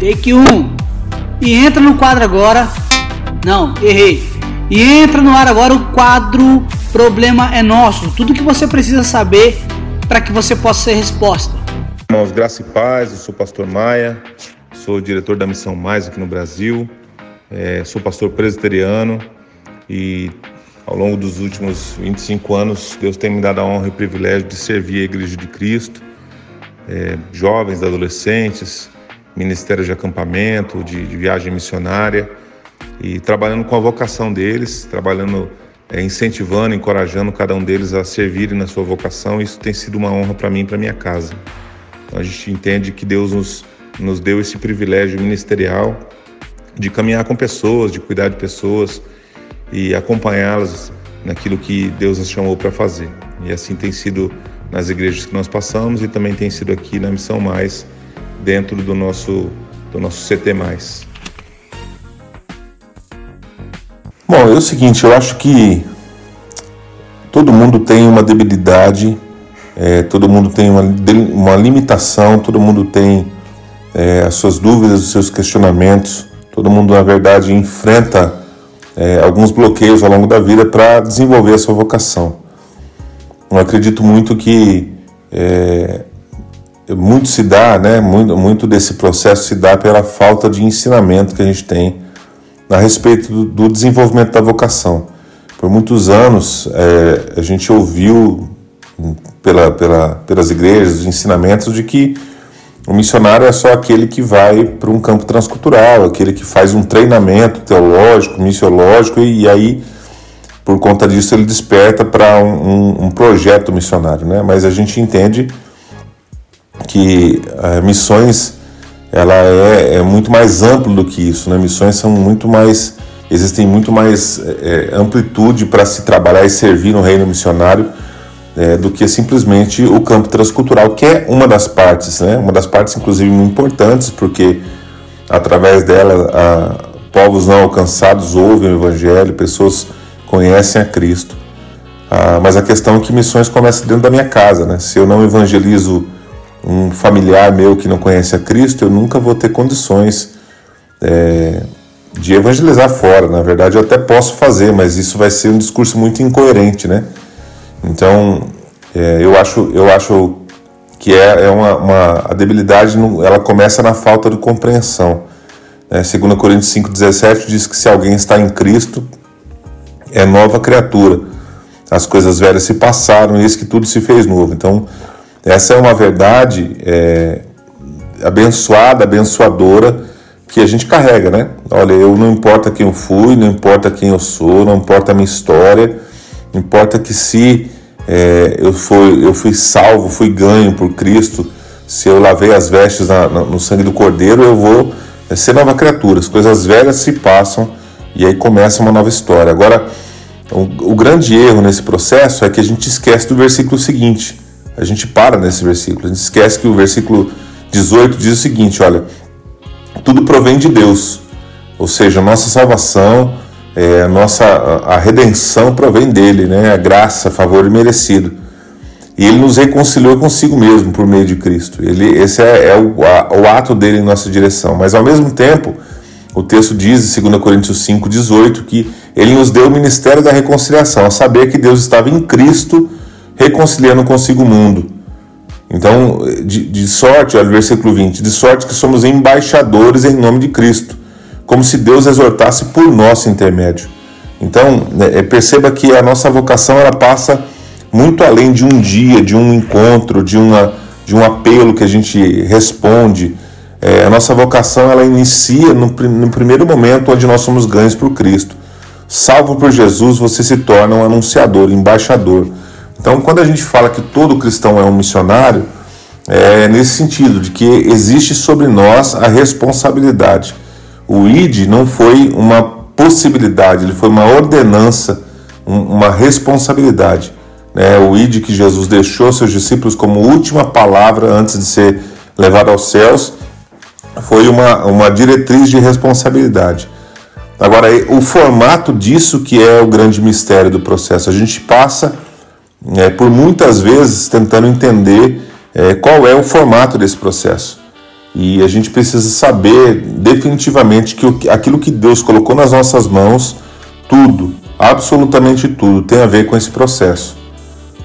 Take 1. Um. E entra no quadro agora. Não, errei. E entra no ar agora o quadro Problema é Nosso. Tudo que você precisa saber para que você possa ser resposta. Irmãos, graça e paz, eu sou o pastor Maia, sou diretor da Missão Mais aqui no Brasil, é, sou pastor presbiteriano e ao longo dos últimos 25 anos Deus tem me dado a honra e o privilégio de servir a Igreja de Cristo, é, jovens, adolescentes, ministério de acampamento, de, de, viagem missionária e trabalhando com a vocação deles, trabalhando, é, incentivando, encorajando cada um deles a servirem na sua vocação. Isso tem sido uma honra para mim e para minha casa. A gente entende que Deus nos, nos deu esse privilégio ministerial de caminhar com pessoas, de cuidar de pessoas e acompanhá-las naquilo que Deus as chamou para fazer. E assim tem sido nas igrejas que nós passamos e também tem sido aqui na Missão Mais, dentro do nosso, do nosso CT. Bom, é o seguinte, eu acho que todo mundo tem uma debilidade é, todo mundo tem uma, uma limitação, todo mundo tem é, as suas dúvidas, os seus questionamentos, todo mundo, na verdade, enfrenta é, alguns bloqueios ao longo da vida para desenvolver a sua vocação. Eu acredito muito que é, muito se dá, né, muito, muito desse processo se dá pela falta de ensinamento que a gente tem a respeito do, do desenvolvimento da vocação. Por muitos anos é, a gente ouviu pela, pela, pelas igrejas, os ensinamentos de que o missionário é só aquele que vai para um campo transcultural, aquele que faz um treinamento teológico, missiológico, e, e aí, por conta disso, ele desperta para um, um, um, projeto missionário. Né? Mas a gente entende que uh, missões ela é, é, muito mais amplo do que isso. Né? Missões são muito mais. Existem muito mais é, amplitude para se trabalhar e servir no reino missionário é, do que simplesmente o campo transcultural, que é uma das partes, né? uma das partes inclusive muito importantes, porque através dela a, povos não alcançados ouvem o Evangelho, pessoas conhecem a Cristo. Ah, mas a questão é que missões começam dentro da minha casa. Né? Se eu não evangelizo um familiar meu que não conhece a Cristo, eu nunca vou ter condições é, de evangelizar fora. Na verdade, eu até posso fazer, mas isso vai ser um discurso muito incoerente, né? Então, é, eu, acho, eu acho que é, é uma, uma, a debilidade ela começa na falta de compreensão. É, 2 Coríntios 5,17 diz que se alguém está em Cristo, é nova criatura. As coisas velhas se passaram e eis que tudo se fez novo. Então, essa é uma verdade é, abençoada, abençoadora, que a gente carrega, né? Olha, eu não importa quem eu fui, não importa quem eu sou, não importa a minha história, Importa que se é, eu, fui, eu fui salvo, fui ganho por Cristo, se eu lavei as vestes na, no sangue do Cordeiro, eu vou é, ser nova criatura. As coisas velhas se passam e aí começa uma nova história. Agora, o, o grande erro nesse processo é que a gente esquece do versículo seguinte. A gente para nesse versículo. A gente esquece que o versículo 18 diz o seguinte: olha, tudo provém de Deus, ou seja, a nossa salvação é, a nossa a redenção provém dele, né? A graça, favor merecido. E ele nos reconciliou consigo mesmo por meio de Cristo. Ele, esse é, é o, a, o ato dele em nossa direção. Mas ao mesmo tempo, o texto diz em 2 Coríntios 5,18 que ele nos deu o ministério da reconciliação, a saber que Deus estava em Cristo reconciliando consigo o mundo. Então, de, de sorte, olha o versículo 20, de sorte que somos embaixadores em nome de Cristo como se Deus exortasse por nosso intermédio. Então, né, é, perceba que a nossa vocação ela passa muito além de um dia, de um encontro, de, uma, de um apelo que a gente responde. É, a nossa vocação ela inicia no, no primeiro momento onde nós somos ganhos por Cristo. Salvo por Jesus, você se torna um anunciador, embaixador. Então, quando a gente fala que todo cristão é um missionário, é nesse sentido, de que existe sobre nós a responsabilidade o ID não foi uma possibilidade, ele foi uma ordenança, uma responsabilidade. Né? O ID que Jesus deixou seus discípulos como última palavra antes de ser levado aos céus foi uma, uma diretriz de responsabilidade. Agora, o formato disso que é o grande mistério do processo. A gente passa é, por muitas vezes tentando entender é, qual é o formato desse processo. E a gente precisa saber definitivamente que aquilo que Deus colocou nas nossas mãos, tudo, absolutamente tudo, tem a ver com esse processo.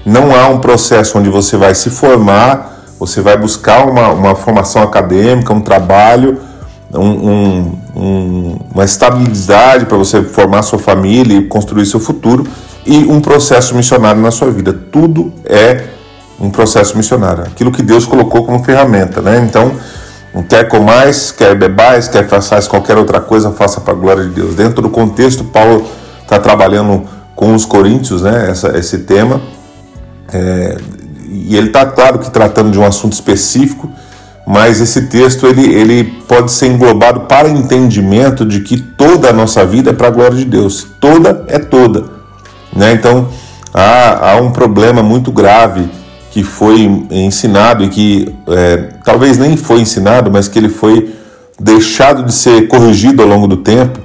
Não há um processo onde você vai se formar, você vai buscar uma, uma formação acadêmica, um trabalho, um, um, um, uma estabilidade para você formar sua família e construir seu futuro e um processo missionário na sua vida. Tudo é um processo missionário, aquilo que Deus colocou como ferramenta, né? Então, quer comais, quer bebais, quer façais qualquer outra coisa, faça para a glória de Deus. Dentro do contexto, Paulo está trabalhando com os coríntios, né? Essa, esse tema. É, e ele está, claro, que tratando de um assunto específico, mas esse texto ele, ele pode ser englobado para entendimento de que toda a nossa vida é para a glória de Deus. Toda é toda. Né? Então, há, há um problema muito grave que foi ensinado e que é, talvez nem foi ensinado, mas que ele foi deixado de ser corrigido ao longo do tempo,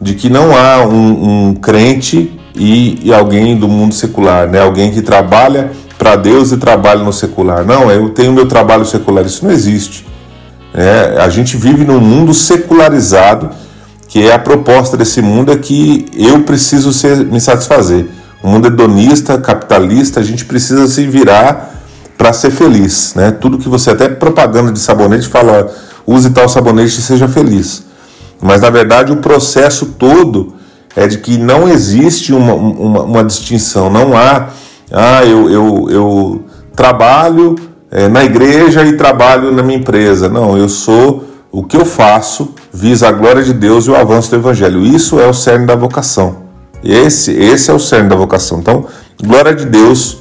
de que não há um, um crente e, e, alguém do mundo secular, né? alguém que trabalha para Deus e trabalha no secular. Não, eu tenho meu trabalho secular, isso não existe. É, a gente vive num mundo secularizado, que é a proposta desse mundo é que eu preciso ser, me satisfazer. O mundo hedonista, capitalista, a gente precisa se virar para ser feliz, né? Tudo que você até propaganda de sabonete fala, use tal sabonete e seja feliz. Mas na verdade o processo todo é de que não existe uma, uma, uma distinção, não há, ah, eu, eu, eu trabalho é, na igreja e trabalho na minha empresa. Não, eu sou, o que eu faço visa a glória de Deus e o avanço do Evangelho. Isso é o cerne da vocação. Esse, esse é o cerne da vocação. Então, glória de Deus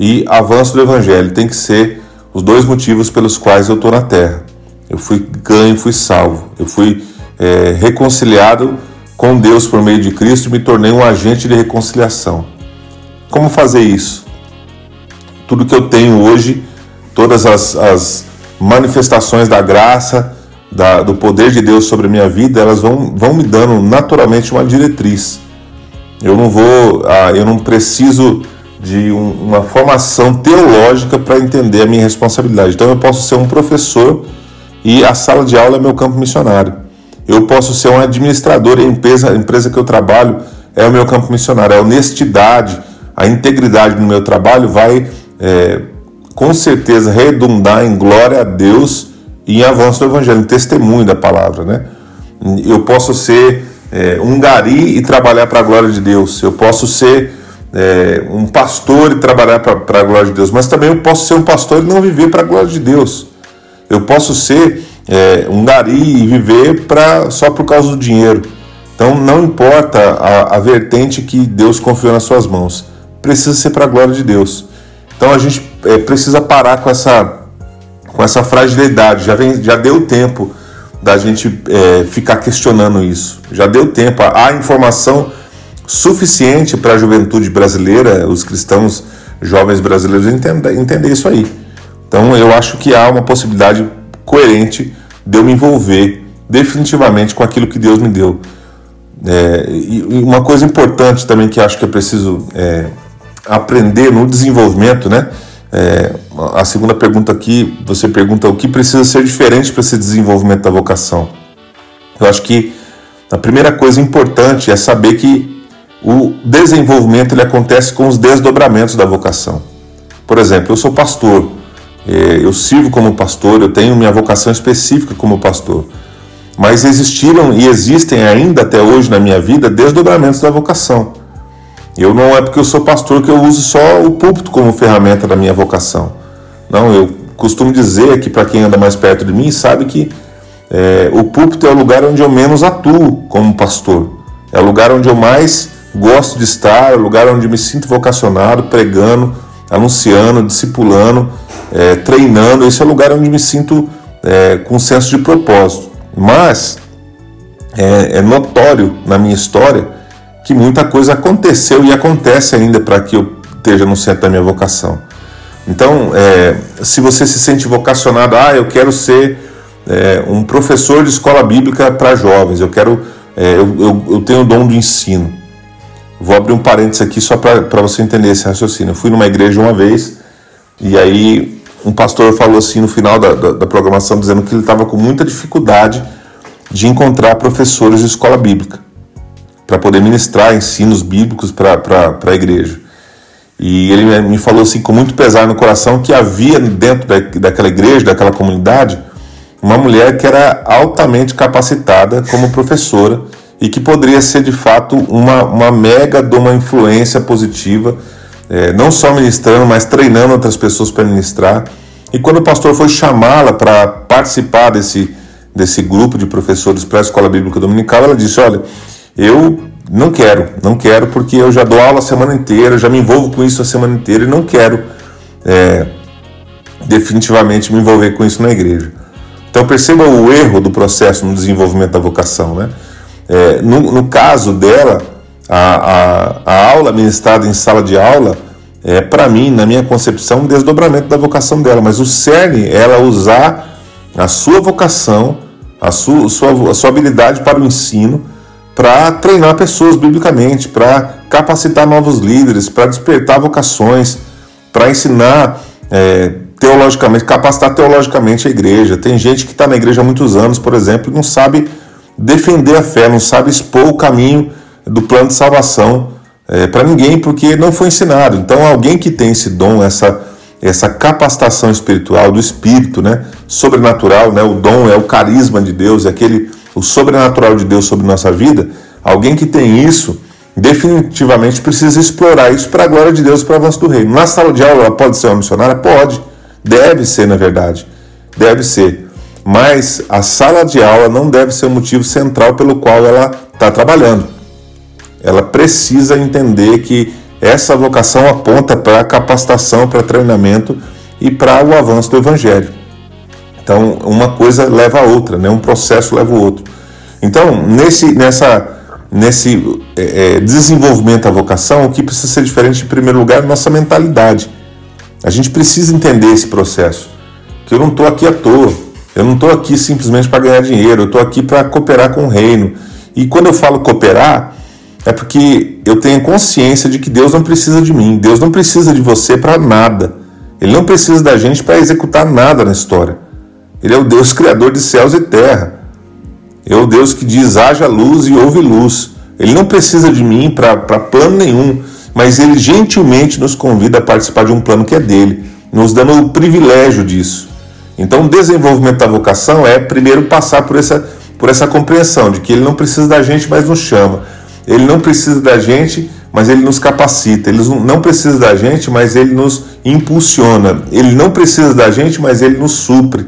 e avanço do Evangelho tem que ser os dois motivos pelos quais eu estou na terra. Eu fui ganho, fui salvo. Eu fui é, reconciliado com Deus por meio de Cristo e me tornei um agente de reconciliação. Como fazer isso? Tudo que eu tenho hoje, todas as, as manifestações da graça, da, do poder de Deus sobre a minha vida, elas vão, vão me dando naturalmente uma diretriz. Eu não vou, ah, eu não preciso de um, uma formação teológica para entender a minha responsabilidade. Então eu posso ser um professor e a sala de aula é meu campo missionário. Eu posso ser um administrador e a empresa, a empresa que eu trabalho é o meu campo missionário. A honestidade, a integridade no meu trabalho vai é, com certeza redundar em glória a Deus em avanço do Evangelho, em testemunho da palavra. Né? Eu posso ser é, um gari e trabalhar para a glória de Deus. Eu posso ser é, um pastor e trabalhar para a glória de Deus, mas também eu posso ser um pastor e não viver para a glória de Deus. Eu posso ser é, um gari e viver pra, só por causa do dinheiro. Então não importa a, a vertente que Deus confiou nas suas mãos, precisa ser para a glória de Deus. Então a gente é, precisa parar com essa, com essa fragilidade. Já, vem, já deu tempo da gente é, ficar questionando isso. Já deu tempo. A informação suficiente para a juventude brasileira, os cristãos jovens brasileiros entender, entender isso aí. Então eu acho que há uma possibilidade coerente de eu me envolver definitivamente com aquilo que Deus me deu. É, e uma coisa importante também que acho que é preciso é, aprender no desenvolvimento, né? É, a segunda pergunta aqui, você pergunta o que precisa ser diferente para esse desenvolvimento da vocação. Eu acho que a primeira coisa importante é saber que o desenvolvimento ele acontece com os desdobramentos da vocação. Por exemplo, eu sou pastor, é, eu sirvo como pastor, eu tenho minha vocação específica como pastor. Mas existiram e existem ainda até hoje na minha vida desdobramentos da vocação. Eu não é porque eu sou pastor que eu uso só o púlpito como ferramenta da minha vocação. Não, eu costumo dizer que para quem anda mais perto de mim sabe que é, o púlpito é o lugar onde eu menos atuo como pastor. É o lugar onde eu mais gosto de estar, é o lugar onde me sinto vocacionado, pregando, anunciando, discipulando, é, treinando. Esse é o lugar onde me sinto é, com senso de propósito. Mas é, notório na minha história que muita coisa aconteceu e acontece ainda para que eu esteja no centro da minha vocação. Então, é, se você se sente vocacionado, ah, eu quero ser é, um professor de escola bíblica para jovens, eu quero, é, eu, eu, eu tenho o dom do ensino. Vou abrir um parênteses aqui só para você entender esse raciocínio. Eu fui numa igreja uma vez e aí um pastor falou assim no final da, da, da programação, dizendo que ele estava com muita dificuldade de encontrar professores de escola bíblica para poder ministrar ensinos bíblicos para a igreja. E ele me falou assim, com muito pesar no coração, que havia dentro da, daquela igreja, daquela comunidade, uma mulher que era altamente capacitada como professora e que poderia ser de fato uma, uma mega de uma influência positiva, é, não só ministrando, mas treinando outras pessoas para ministrar. E quando o pastor foi chamá-la para participar desse, desse grupo de professores para a escola bíblica dominical, ela disse: Olha, eu não quero, não quero porque eu já dou aula a semana inteira, já me envolvo com isso a semana inteira e não quero é, definitivamente me envolver com isso na igreja. Então perceba o erro do processo no desenvolvimento da vocação, né? É, no, no, caso dela, a, a, a, aula ministrada em sala de aula é, para mim, na minha concepção, um desdobramento da vocação dela, mas o cerne é ela usar a sua vocação, a sua, sua, a sua habilidade para o ensino, para treinar pessoas biblicamente, para capacitar novos líderes, para despertar vocações, para ensinar é, teologicamente, capacitar teologicamente a igreja. Tem gente que está na igreja há muitos anos, por exemplo, e não sabe defender a fé, não sabe expor o caminho do plano de salvação é, para ninguém, porque não foi ensinado. Então, alguém que tem esse dom, essa, essa capacitação espiritual do espírito, né, sobrenatural, né, o dom é o carisma de Deus, é aquele o sobrenatural de Deus sobre nossa vida. Alguém que tem isso, definitivamente precisa explorar isso para a glória de Deus, para o avanço do reino. Na sala de aula, ela pode ser uma missionária? Pode. Deve ser, na verdade. Deve ser. Mas a sala de aula não deve ser o motivo central pelo qual ela está trabalhando. Ela precisa entender que essa vocação aponta para capacitação, para treinamento e para o avanço do Evangelho. Então, uma coisa leva a outra, né? um processo leva o outro. Então, nesse, nessa, nesse é, é desenvolvimento da vocação, o que precisa ser diferente, em primeiro lugar, é nossa mentalidade. A gente precisa entender esse processo. Que eu não estou aqui à toa. Eu não estou aqui simplesmente para ganhar dinheiro, eu estou aqui para cooperar com o reino. E quando eu falo cooperar, é porque eu tenho consciência de que Deus não precisa de mim, Deus não precisa de você para nada. Ele não precisa da gente para executar nada na história. Ele é o Deus criador de céus e terra. É o Deus que diz haja luz e houve luz. Ele não precisa de mim para plano nenhum, mas ele gentilmente nos convida a participar de um plano que é dele, nos dando o privilégio disso. Então, o desenvolvimento da vocação é primeiro passar por essa, por essa compreensão de que ele não precisa da gente, mas nos chama. Ele não precisa da gente, mas ele nos capacita. Ele não precisa da gente, mas ele nos impulsiona. Ele não precisa da gente, mas ele nos supre.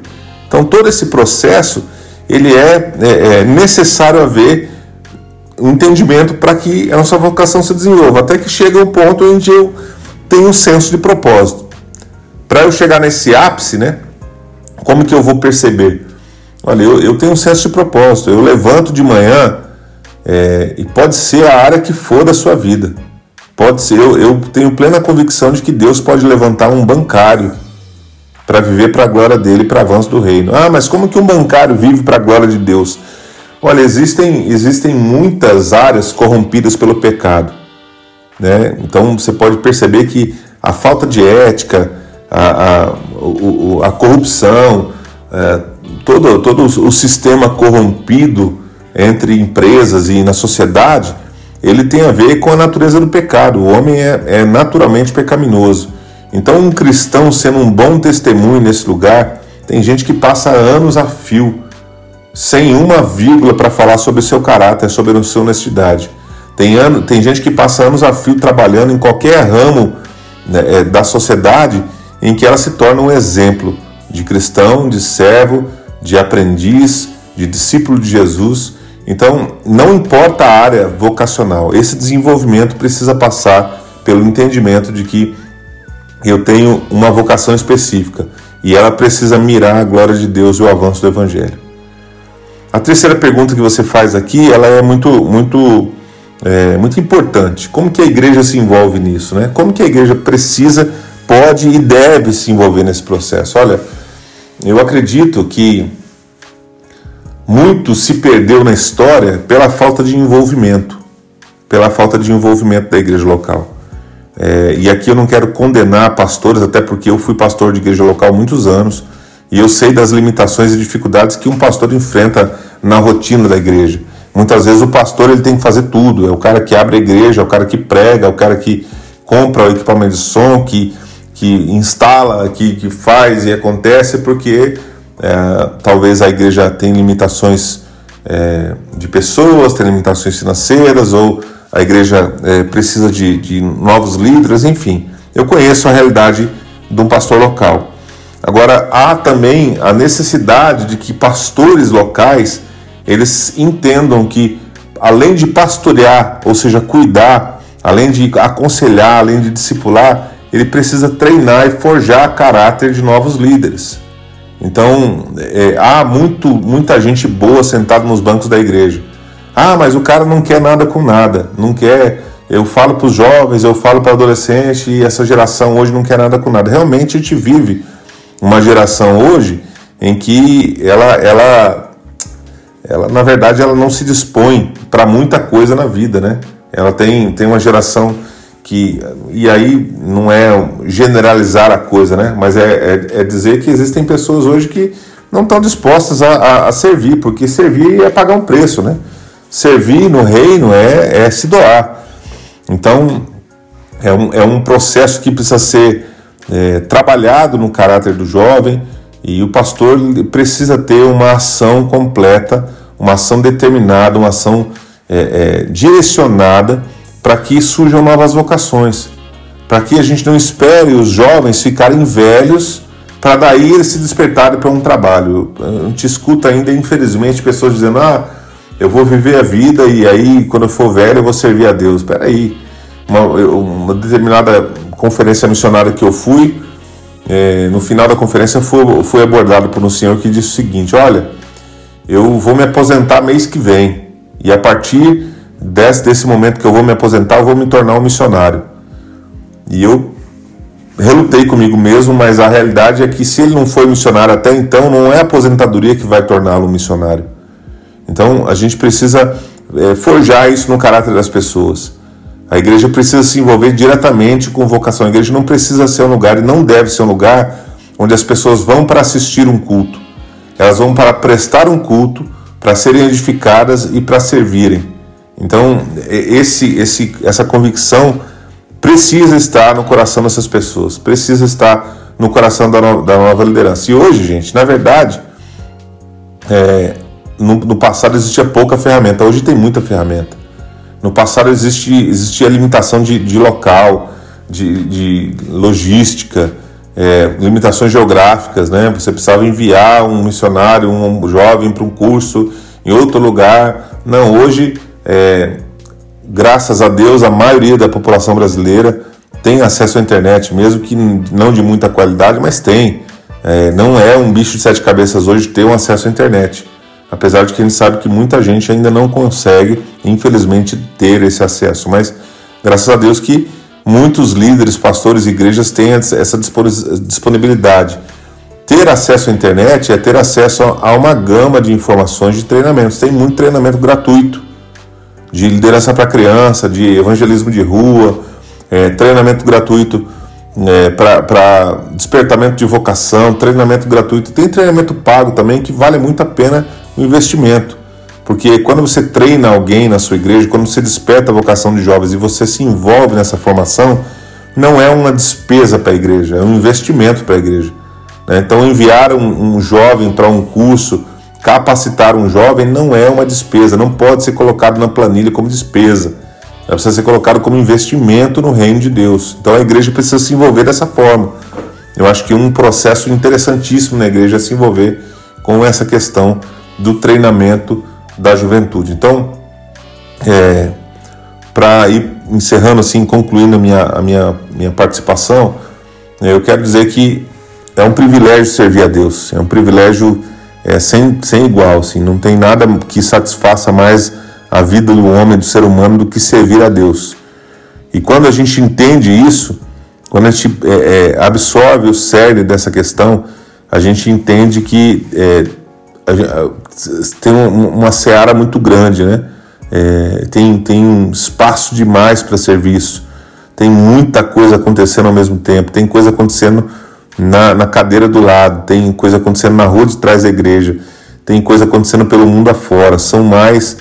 Então, todo esse processo ele é, é, é necessário haver um entendimento para que a nossa vocação se desenvolva, até que chegue o ponto onde eu tenho um senso de propósito. Para eu chegar nesse ápice, né, como que eu vou perceber? Olha, eu, eu tenho um senso de propósito. Eu levanto de manhã é, e pode ser a área que for da sua vida. Pode ser, eu, eu tenho plena convicção de que Deus pode levantar um bancário para viver para a glória dele, para avanço do reino. Ah, mas como que um bancário vive para a glória de Deus? Olha, existem, existem muitas áreas corrompidas pelo pecado. Né? Então você pode perceber que a falta de ética, a, a, a corrupção, é, todo, todo o sistema corrompido entre empresas e na sociedade, ele tem a ver com a natureza do pecado. O homem é, é naturalmente pecaminoso. Então, um cristão sendo um bom testemunho nesse lugar, tem gente que passa anos a fio, sem uma vírgula para falar sobre o seu caráter, sobre a sua honestidade. Tem, ano, tem gente que passa anos a fio trabalhando em qualquer ramo né, é, da sociedade em que ela se torna um exemplo de cristão, de servo, de aprendiz, de discípulo de Jesus. Então, não importa a área vocacional, esse desenvolvimento precisa passar pelo entendimento de que eu tenho uma vocação específica e ela precisa mirar a glória de Deus e o avanço do Evangelho. A terceira pergunta que você faz aqui, ela é muito, muito é, muito importante. Como que a igreja se envolve nisso? Né? Como que a igreja precisa, pode e deve se envolver nesse processo? Olha, eu acredito que muito se perdeu na história pela falta de envolvimento, pela falta de envolvimento da igreja local. É, e aqui eu não quero condenar pastores, até porque eu fui pastor de igreja local muitos anos e eu sei das limitações e dificuldades que um pastor enfrenta na rotina da igreja. Muitas vezes o pastor ele tem que fazer tudo, é o cara que abre a igreja, é o cara que prega, é o cara que compra o equipamento de som, que, que instala, que, que faz e acontece, porque é, talvez a igreja tenha limitações é, de pessoas, tem limitações financeiras, ou a igreja é, precisa de, de novos líderes, enfim. Eu conheço a realidade de um pastor local. Agora, há também a necessidade de que pastores locais eles entendam que, além de pastorear, ou seja, cuidar, além de aconselhar, além de discipular, ele precisa treinar e forjar caráter de novos líderes. Então, é, há muito, muita gente boa sentada nos bancos da igreja. Ah, mas o cara não quer nada com nada, não quer. Eu falo para os jovens, eu falo para adolescente e essa geração hoje não quer nada com nada. Realmente a gente vive uma geração hoje em que ela, ela ela na verdade ela não se dispõe para muita coisa na vida, né? Ela tem, tem uma geração que e aí não é generalizar a coisa, né? Mas é, é, é dizer que existem pessoas hoje que não estão dispostas a, a, a, servir, porque servir é pagar um preço, né? Servir no reino é, é se doar. Então é um, é um processo que precisa ser é, trabalhado no caráter do jovem e o pastor precisa ter uma ação completa, uma ação determinada, uma ação é, é, direcionada para que surjam novas vocações, para que a gente não espere os jovens ficarem velhos para daí eles se despertarem para um trabalho. A gente escuta ainda, infelizmente, pessoas dizendo: ah, eu vou viver a vida e aí quando eu for velho eu vou servir a Deus. Espera aí, uma, uma determinada conferência missionária que eu fui, é, no final da conferência fui, fui abordado por um senhor que disse o seguinte: Olha, eu vou me aposentar mês que vem, e a partir desse, desse momento que eu vou me aposentar, eu vou me tornar um missionário. E eu relutei comigo mesmo, mas a realidade é que se ele não foi missionário até então, não é a aposentadoria que vai torná-lo um missionário. Então a gente precisa é, forjar isso no caráter das pessoas. A igreja precisa se envolver diretamente com vocação. A igreja não precisa ser um lugar e não deve ser um lugar onde as pessoas vão para assistir um culto. Elas vão para prestar um culto, para serem edificadas e para servirem. Então, esse, esse, essa convicção precisa estar no coração dessas pessoas, precisa estar no coração da, no, da nova liderança. E hoje, gente, na verdade, é, no, no passado existia pouca ferramenta, hoje tem muita ferramenta. No passado existe, existia limitação de, de local, de, de logística, é, limitações geográficas, né? Você precisava enviar um missionário, um jovem para um curso em outro lugar. Não, hoje, é, graças a Deus, a maioria da população brasileira tem acesso à internet, mesmo que não de muita qualidade, mas tem. É, não é um bicho de sete cabeças hoje ter um acesso à internet apesar de que gente sabe que muita gente ainda não consegue, infelizmente, ter esse acesso. Mas graças a Deus que muitos líderes, pastores e igrejas têm essa disponibilidade. Ter acesso à internet é ter acesso a uma gama de informações de treinamentos. Tem muito treinamento gratuito de liderança para criança, de evangelismo de rua, é, treinamento gratuito é, para despertamento de vocação, treinamento gratuito. Tem treinamento pago também que vale muito a pena o investimento. Porque quando você treina alguém na sua igreja, quando você desperta a vocação de jovens e você se envolve nessa formação, não é uma despesa para a igreja, é um investimento para a igreja. Né? Então, enviar um, um jovem para um curso, capacitar um jovem, não é uma despesa, não pode ser colocado na planilha como despesa. Precisa ser colocado como investimento no reino de Deus. Então, a igreja precisa se envolver dessa forma. Eu acho que um processo interessantíssimo na igreja é se envolver com essa questão do treinamento da juventude. Então, é, para ir encerrando assim, concluindo a minha, a minha, minha participação, eu quero dizer que é um privilégio servir a Deus, é um privilégio é, sem, sem igual, assim, não tem nada que satisfaça mais a vida do homem, do ser humano, do que servir a Deus. E quando a gente entende isso, quando a gente é, é, absorve o cerne dessa questão, a gente entende que é, tem uma seara muito grande, né? É, tem, tem espaço demais para serviço, tem muita coisa acontecendo ao mesmo tempo, tem coisa acontecendo na, na cadeira do lado, tem coisa acontecendo na rua de trás da igreja, tem coisa acontecendo pelo mundo afora. São mais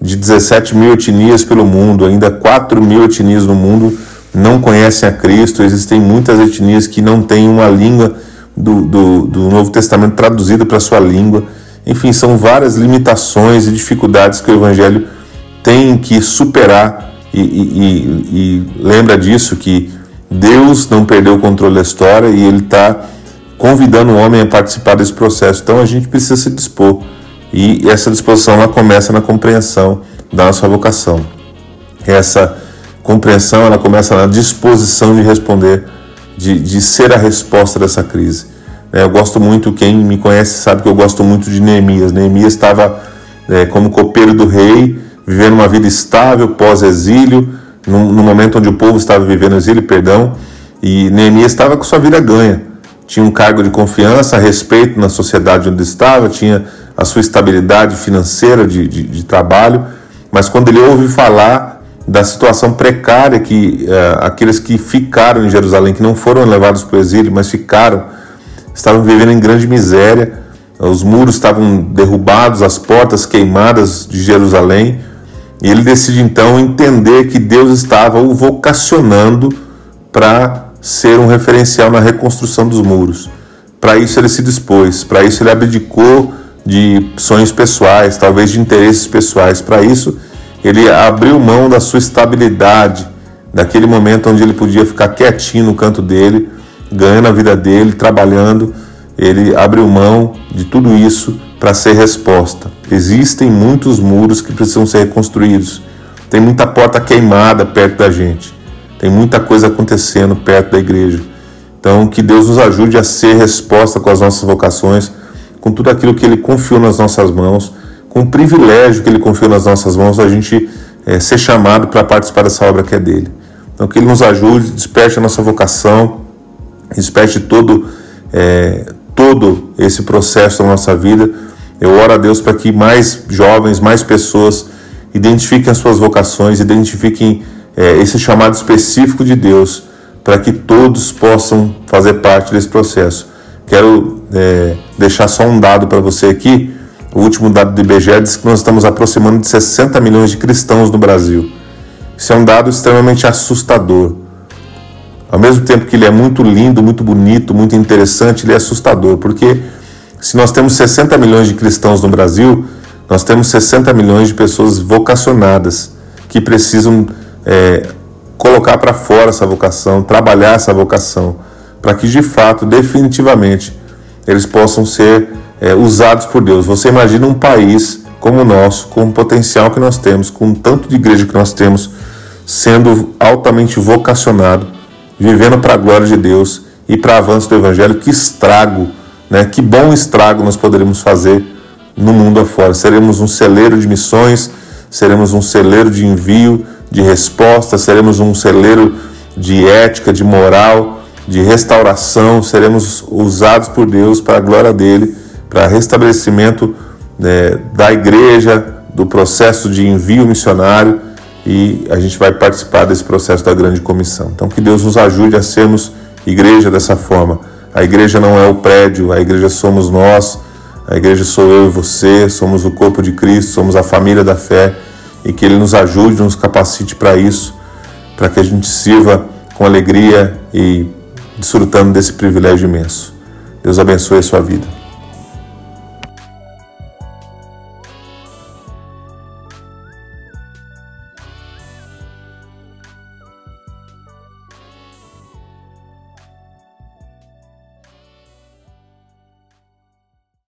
de 17 mil etnias pelo mundo, ainda 4 mil etnias no mundo não conhecem a Cristo. Existem muitas etnias que não têm uma língua do, do, do Novo Testamento traduzida para sua língua. Enfim, são várias limitações e dificuldades que o Evangelho tem que superar. E, e, e lembra disso que Deus não perdeu o controle da história e Ele está convidando o homem a participar desse processo. Então a gente precisa se dispor. E essa disposição ela começa na compreensão da nossa vocação. Essa compreensão ela começa na disposição de responder, de, de ser a resposta dessa crise. É, eu gosto muito, quem me conhece sabe que eu gosto muito de Neemias. Neemias estava é, como copeiro do rei, vivendo uma vida estável pós-exílio, no, no, momento onde o povo estava vivendo exílio, perdão, e Neemias estava com sua vida ganha tinha um cargo de confiança, respeito na sociedade onde estava, tinha a sua estabilidade financeira de, de, de trabalho, mas quando ele ouve falar da situação precária que uh, aqueles que ficaram em Jerusalém, que não foram levados para o exílio, mas ficaram, estavam vivendo em grande miséria, os muros estavam derrubados, as portas queimadas de Jerusalém, e ele decide então entender que Deus estava o vocacionando para ser um referencial na reconstrução dos muros. Para isso ele se dispôs, para isso ele abdicou de sonhos pessoais, talvez de interesses pessoais. Para isso ele abriu mão da sua estabilidade, daquele momento onde ele podia ficar quietinho no canto dele, ganhando a vida dele, trabalhando. Ele abriu mão de tudo isso para ser resposta. Existem muitos muros que precisam ser reconstruídos. Tem muita porta queimada perto da gente. Tem muita coisa acontecendo perto da igreja. Então, que Deus nos ajude a ser resposta com as nossas vocações, com tudo aquilo que Ele confiou nas nossas mãos, com o privilégio que Ele confiou nas nossas mãos, a gente é, ser chamado para participar dessa obra que é dele. Então, que Ele nos ajude, desperte a nossa vocação, desperte todo, é, todo esse processo da nossa vida. Eu oro a Deus para que mais jovens, mais pessoas identifiquem as suas vocações, identifiquem é, esse chamado específico de Deus para que todos possam fazer parte desse processo. Quero é, deixar só um dado para você aqui. O último dado do IBGE diz que nós estamos aproximando de 60 milhões de cristãos no Brasil. Isso é um dado extremamente assustador. Ao mesmo tempo que ele é muito lindo, muito bonito, muito interessante, ele é assustador, porque se nós temos 60 milhões de cristãos no Brasil, nós temos 60 milhões de pessoas vocacionadas que precisam é, colocar para fora essa vocação, trabalhar essa vocação, para que de fato, definitivamente, eles possam ser é, usados por Deus. Você imagina um país como o nosso, com o potencial que nós temos, com o tanto de igreja que nós temos, sendo altamente vocacionado, vivendo para a glória de Deus e para avanço do Evangelho, que estrago, né? que bom estrago nós poderíamos fazer no mundo afora. Seremos um celeiro de missões, seremos um celeiro de envio, de resposta, seremos um celeiro de ética, de moral, de restauração, seremos usados por Deus para a glória dele, para restabelecimento né, da igreja, do processo de envio missionário e a gente vai participar desse processo da grande comissão. Então que Deus nos ajude a sermos igreja dessa forma. A igreja não é o prédio, a igreja somos nós, a igreja sou eu e você, somos o corpo de Cristo, somos a família da fé e que Ele nos ajude, nos capacite para isso, para que a gente sirva com alegria e desfrutando desse privilégio imenso. Deus abençoe a sua vida.